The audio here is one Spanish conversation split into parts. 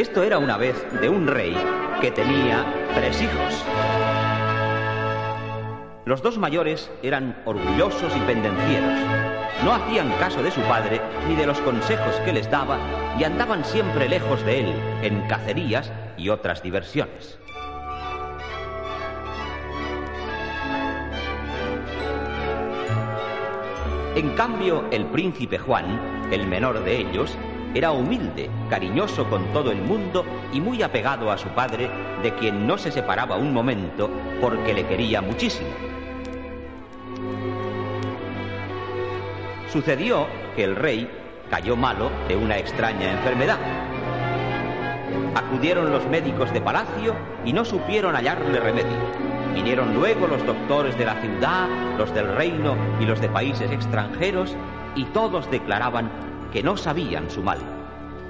Esto era una vez de un rey que tenía tres hijos. Los dos mayores eran orgullosos y pendencieros. No hacían caso de su padre ni de los consejos que les daba y andaban siempre lejos de él en cacerías y otras diversiones. En cambio, el príncipe Juan, el menor de ellos, era humilde, cariñoso con todo el mundo y muy apegado a su padre, de quien no se separaba un momento porque le quería muchísimo. Sucedió que el rey cayó malo de una extraña enfermedad. Acudieron los médicos de palacio y no supieron hallarle remedio. Vinieron luego los doctores de la ciudad, los del reino y los de países extranjeros, y todos declaraban que no sabían su mal.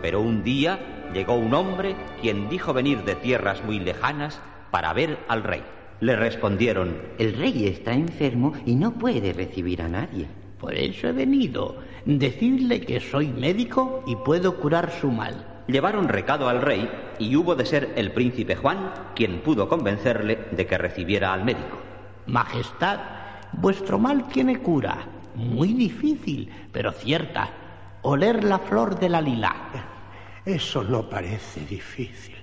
Pero un día llegó un hombre quien dijo venir de tierras muy lejanas para ver al rey. Le respondieron, El rey está enfermo y no puede recibir a nadie. Por eso he venido. Decirle que soy médico y puedo curar su mal. Llevaron recado al rey y hubo de ser el príncipe Juan quien pudo convencerle de que recibiera al médico. Majestad, vuestro mal tiene cura. Muy difícil, pero cierta. Oler la flor de la lila. Eso no parece difícil.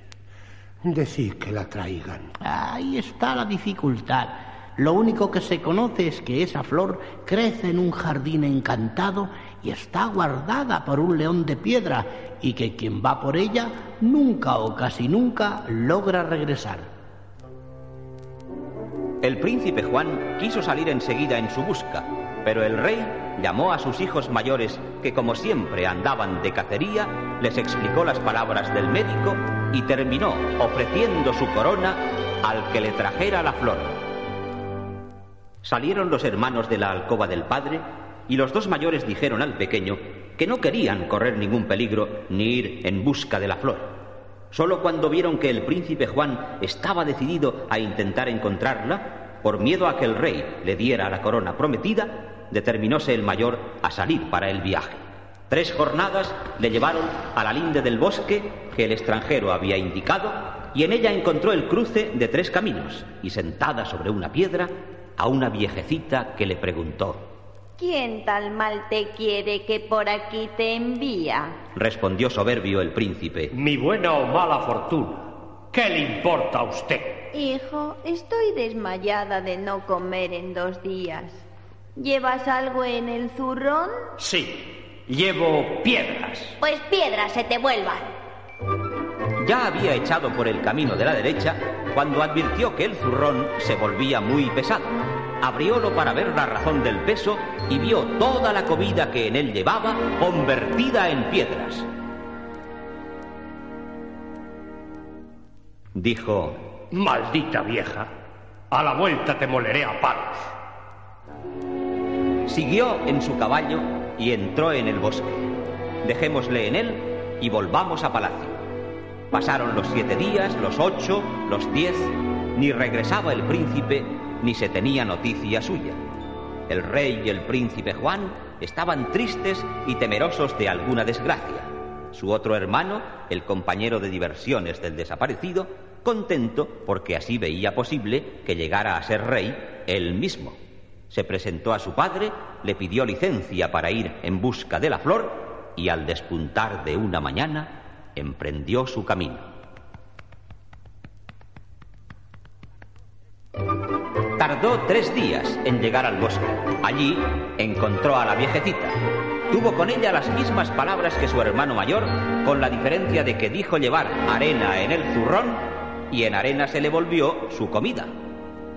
Decid que la traigan. Ahí está la dificultad. Lo único que se conoce es que esa flor crece en un jardín encantado y está guardada por un león de piedra y que quien va por ella nunca o casi nunca logra regresar. El príncipe Juan quiso salir enseguida en su busca, pero el rey llamó a sus hijos mayores, que como siempre andaban de cacería, les explicó las palabras del médico y terminó ofreciendo su corona al que le trajera la flor. Salieron los hermanos de la alcoba del padre y los dos mayores dijeron al pequeño que no querían correr ningún peligro ni ir en busca de la flor. Solo cuando vieron que el príncipe Juan estaba decidido a intentar encontrarla, por miedo a que el rey le diera la corona prometida, determinóse el mayor a salir para el viaje. Tres jornadas le llevaron a la linde del bosque que el extranjero había indicado y en ella encontró el cruce de tres caminos y sentada sobre una piedra a una viejecita que le preguntó ¿Quién tal mal te quiere que por aquí te envía? Respondió soberbio el príncipe. Mi buena o mala fortuna. ¿Qué le importa a usted? Hijo, estoy desmayada de no comer en dos días. ¿Llevas algo en el zurrón? Sí, llevo piedras. Pues piedras se te vuelvan. Ya había echado por el camino de la derecha cuando advirtió que el zurrón se volvía muy pesado. Abriólo para ver la razón del peso y vio toda la comida que en él llevaba convertida en piedras. Dijo, Maldita vieja, a la vuelta te moleré a palos. Siguió en su caballo y entró en el bosque. Dejémosle en él y volvamos a palacio. Pasaron los siete días, los ocho, los diez, ni regresaba el príncipe, ni se tenía noticia suya. El rey y el príncipe Juan estaban tristes y temerosos de alguna desgracia. Su otro hermano, el compañero de diversiones del desaparecido, contento porque así veía posible que llegara a ser rey él mismo. Se presentó a su padre, le pidió licencia para ir en busca de la flor y al despuntar de una mañana emprendió su camino. Tardó tres días en llegar al bosque. Allí encontró a la viejecita. Tuvo con ella las mismas palabras que su hermano mayor, con la diferencia de que dijo llevar arena en el zurrón y en arena se le volvió su comida.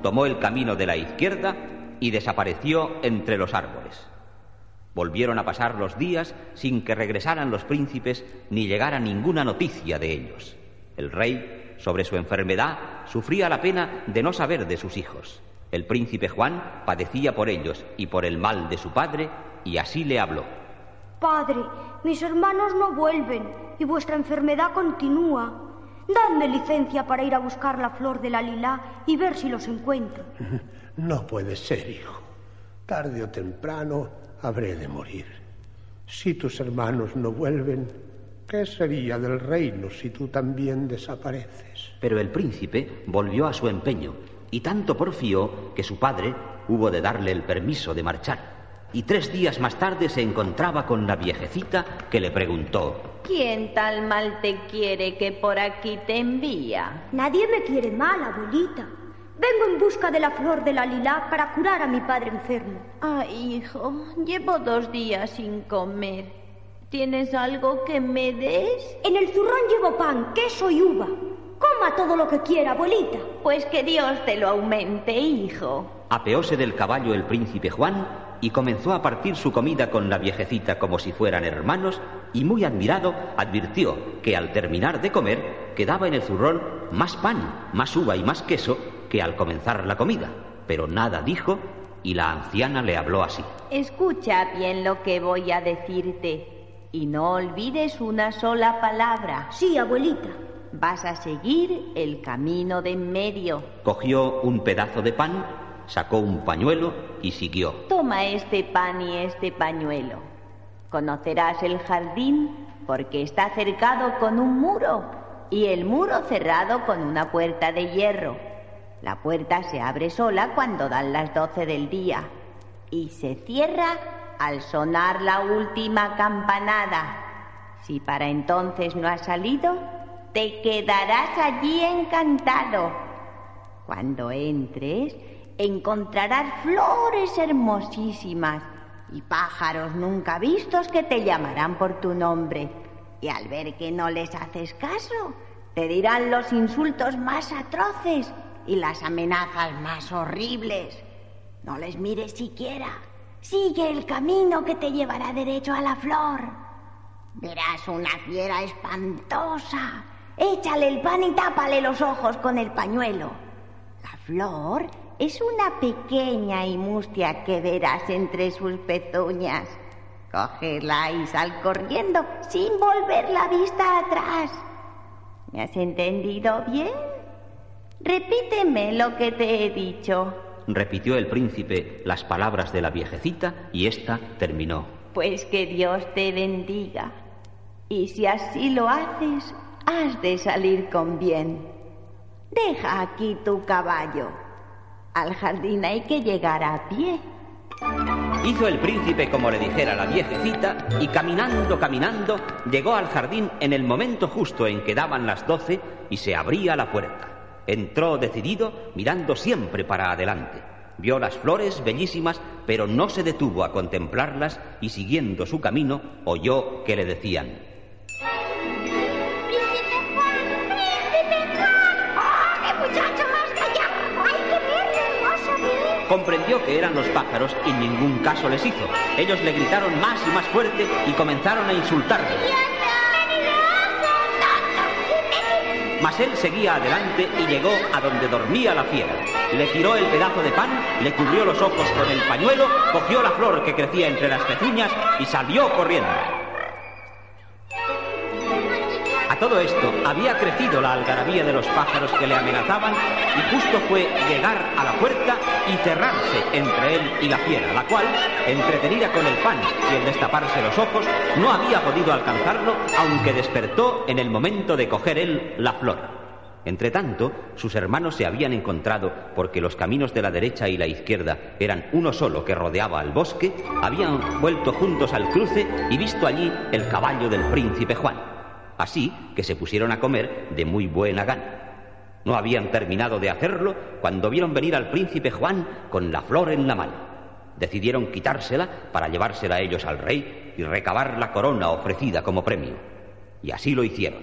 Tomó el camino de la izquierda y desapareció entre los árboles. Volvieron a pasar los días sin que regresaran los príncipes ni llegara ninguna noticia de ellos. El rey, sobre su enfermedad, sufría la pena de no saber de sus hijos. El príncipe Juan padecía por ellos y por el mal de su padre, y así le habló. Padre, mis hermanos no vuelven y vuestra enfermedad continúa. Dadme licencia para ir a buscar la flor de la lila y ver si los encuentro. No puede ser, hijo. Tarde o temprano habré de morir. Si tus hermanos no vuelven, ¿Qué sería del reino si tú también desapareces? Pero el príncipe volvió a su empeño y tanto porfió que su padre hubo de darle el permiso de marchar. Y tres días más tarde se encontraba con la viejecita que le preguntó ¿Quién tal mal te quiere que por aquí te envía? Nadie me quiere mal, abuelita. Vengo en busca de la flor de la lila para curar a mi padre enfermo. Ay, hijo, llevo dos días sin comer. ¿Tienes algo que me des? En el zurrón llevo pan, queso y uva. Coma todo lo que quiera, abuelita. Pues que Dios te lo aumente, hijo. Apeóse del caballo el príncipe Juan y comenzó a partir su comida con la viejecita como si fueran hermanos y muy admirado advirtió que al terminar de comer quedaba en el zurrón más pan, más uva y más queso que al comenzar la comida. Pero nada dijo y la anciana le habló así. Escucha bien lo que voy a decirte y no olvides una sola palabra. Sí, abuelita. Vas a seguir el camino de en medio. Cogió un pedazo de pan sacó un pañuelo y siguió. Toma este pan y este pañuelo. Conocerás el jardín porque está cercado con un muro y el muro cerrado con una puerta de hierro. La puerta se abre sola cuando dan las doce del día y se cierra al sonar la última campanada. Si para entonces no has salido, te quedarás allí encantado. Cuando entres, encontrarás flores hermosísimas y pájaros nunca vistos que te llamarán por tu nombre. Y al ver que no les haces caso, te dirán los insultos más atroces y las amenazas más horribles. No les mires siquiera. Sigue el camino que te llevará derecho a la flor. Verás una fiera espantosa. Échale el pan y tápale los ojos con el pañuelo. La flor es una pequeña y mustia que verás entre sus pezuñas. Cógela y sal corriendo sin volver la vista atrás. ¿Me has entendido bien? Repíteme lo que te he dicho. Repitió el príncipe las palabras de la viejecita y ésta terminó. Pues que Dios te bendiga. Y si así lo haces, has de salir con bien. Deja aquí tu caballo. Al jardín hay que llegar a pie. Hizo el príncipe como le dijera la viejecita y caminando, caminando, llegó al jardín en el momento justo en que daban las doce y se abría la puerta. Entró decidido, mirando siempre para adelante. Vio las flores bellísimas, pero no se detuvo a contemplarlas y siguiendo su camino oyó que le decían, comprendió que eran los pájaros y en ningún caso les hizo. Ellos le gritaron más y más fuerte y comenzaron a insultarle. Mas él seguía adelante y llegó a donde dormía la fiera. Le tiró el pedazo de pan, le cubrió los ojos con el pañuelo, cogió la flor que crecía entre las pezuñas y salió corriendo todo esto había crecido la algarabía de los pájaros que le amenazaban y justo fue llegar a la puerta y cerrarse entre él y la fiera, la cual, entretenida con el pan y el destaparse los ojos, no había podido alcanzarlo, aunque despertó en el momento de coger él la flor. Entretanto, sus hermanos se habían encontrado porque los caminos de la derecha y la izquierda eran uno solo que rodeaba al bosque, habían vuelto juntos al cruce y visto allí el caballo del príncipe Juan. Así que se pusieron a comer de muy buena gana. No habían terminado de hacerlo cuando vieron venir al príncipe Juan con la flor en la mano. Decidieron quitársela para llevársela ellos al rey y recabar la corona ofrecida como premio. Y así lo hicieron.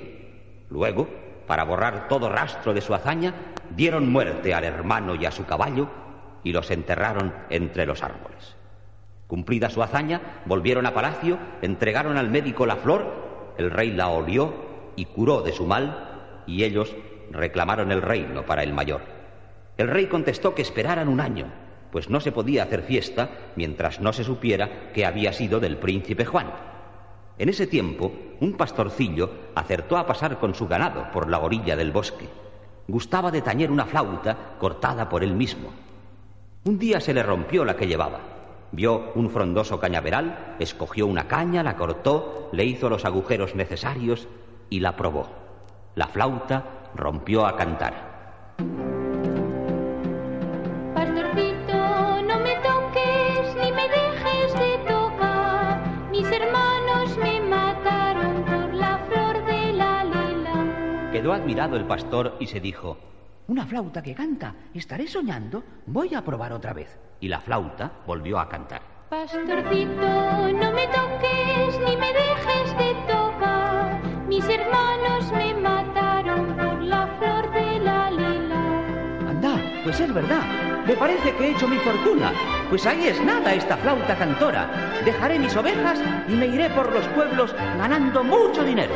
Luego, para borrar todo rastro de su hazaña, dieron muerte al hermano y a su caballo y los enterraron entre los árboles. Cumplida su hazaña, volvieron a palacio, entregaron al médico la flor el rey la olió y curó de su mal, y ellos reclamaron el reino para el mayor. El rey contestó que esperaran un año, pues no se podía hacer fiesta mientras no se supiera que había sido del príncipe Juan. En ese tiempo, un pastorcillo acertó a pasar con su ganado por la orilla del bosque. Gustaba de tañer una flauta cortada por él mismo. Un día se le rompió la que llevaba. Vio un frondoso cañaveral, escogió una caña, la cortó, le hizo los agujeros necesarios y la probó. La flauta rompió a cantar. Pastorcito, no me toques ni me dejes de tocar. Mis hermanos me mataron por la flor de la lila. Quedó admirado el pastor y se dijo, Una flauta que canta. ¿Estaré soñando? Voy a probar otra vez. y la flauta volvió a cantar. Pastorcito, no me toques ni me dejes de tocar. Mis hermanos me mataron por la flor de la lila. Anda, pues es verdad. Me parece que he hecho mi fortuna. Pues ahí es nada esta flauta cantora. Dejaré mis ovejas y me iré por los pueblos ganando mucho dinero.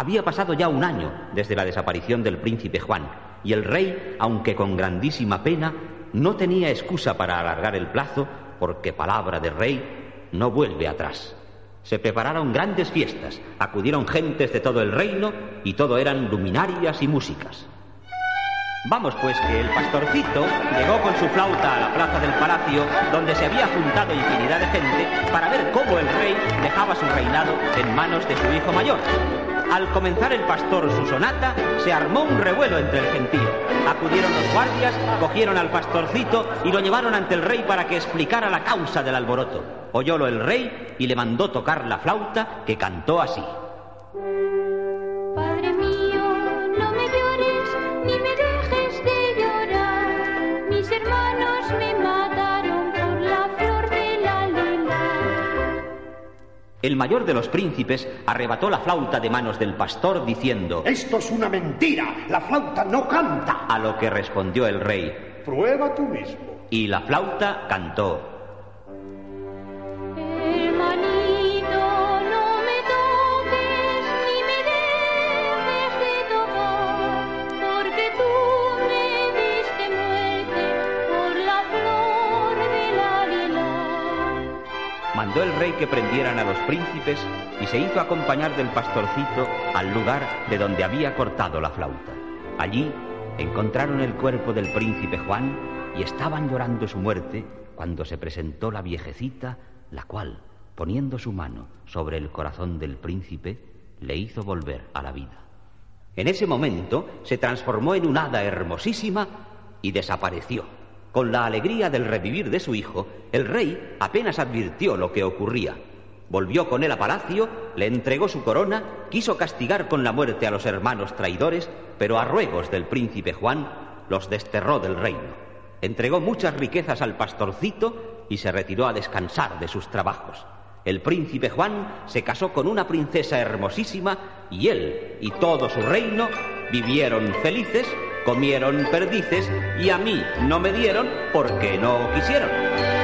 Había pasado ya un año desde la desaparición del príncipe Juan, y el rey, aunque con grandísima pena, no tenía excusa para alargar el plazo, porque palabra de rey no vuelve atrás. Se prepararon grandes fiestas, acudieron gentes de todo el reino, y todo eran luminarias y músicas. Vamos pues que el pastorcito llegó con su flauta a la plaza del palacio, donde se había juntado infinidad de gente para ver cómo el rey dejaba su reinado en manos de su hijo mayor. Al comenzar el pastor su sonata, se armó un revuelo entre el gentío. Acudieron los guardias, cogieron al pastorcito y lo llevaron ante el rey para que explicara la causa del alboroto. Oyólo el rey y le mandó tocar la flauta que cantó así. El mayor de los príncipes arrebató la flauta de manos del pastor diciendo, Esto es una mentira. La flauta no canta. a lo que respondió el rey, Prueba tú mismo. y la flauta cantó. Mandó el rey que prendieran a los príncipes y se hizo acompañar del pastorcito al lugar de donde había cortado la flauta. Allí encontraron el cuerpo del príncipe Juan y estaban llorando su muerte cuando se presentó la viejecita, la cual, poniendo su mano sobre el corazón del príncipe, le hizo volver a la vida. En ese momento se transformó en una hada hermosísima y desapareció. Con la alegría del revivir de su hijo, el rey apenas advirtió lo que ocurría. Volvió con él a palacio, le entregó su corona, quiso castigar con la muerte a los hermanos traidores, pero a ruegos del príncipe Juan los desterró del reino. Entregó muchas riquezas al pastorcito y se retiró a descansar de sus trabajos. El príncipe Juan se casó con una princesa hermosísima y él y todo su reino vivieron felices, comieron perdices y a mí no me dieron porque no quisieron.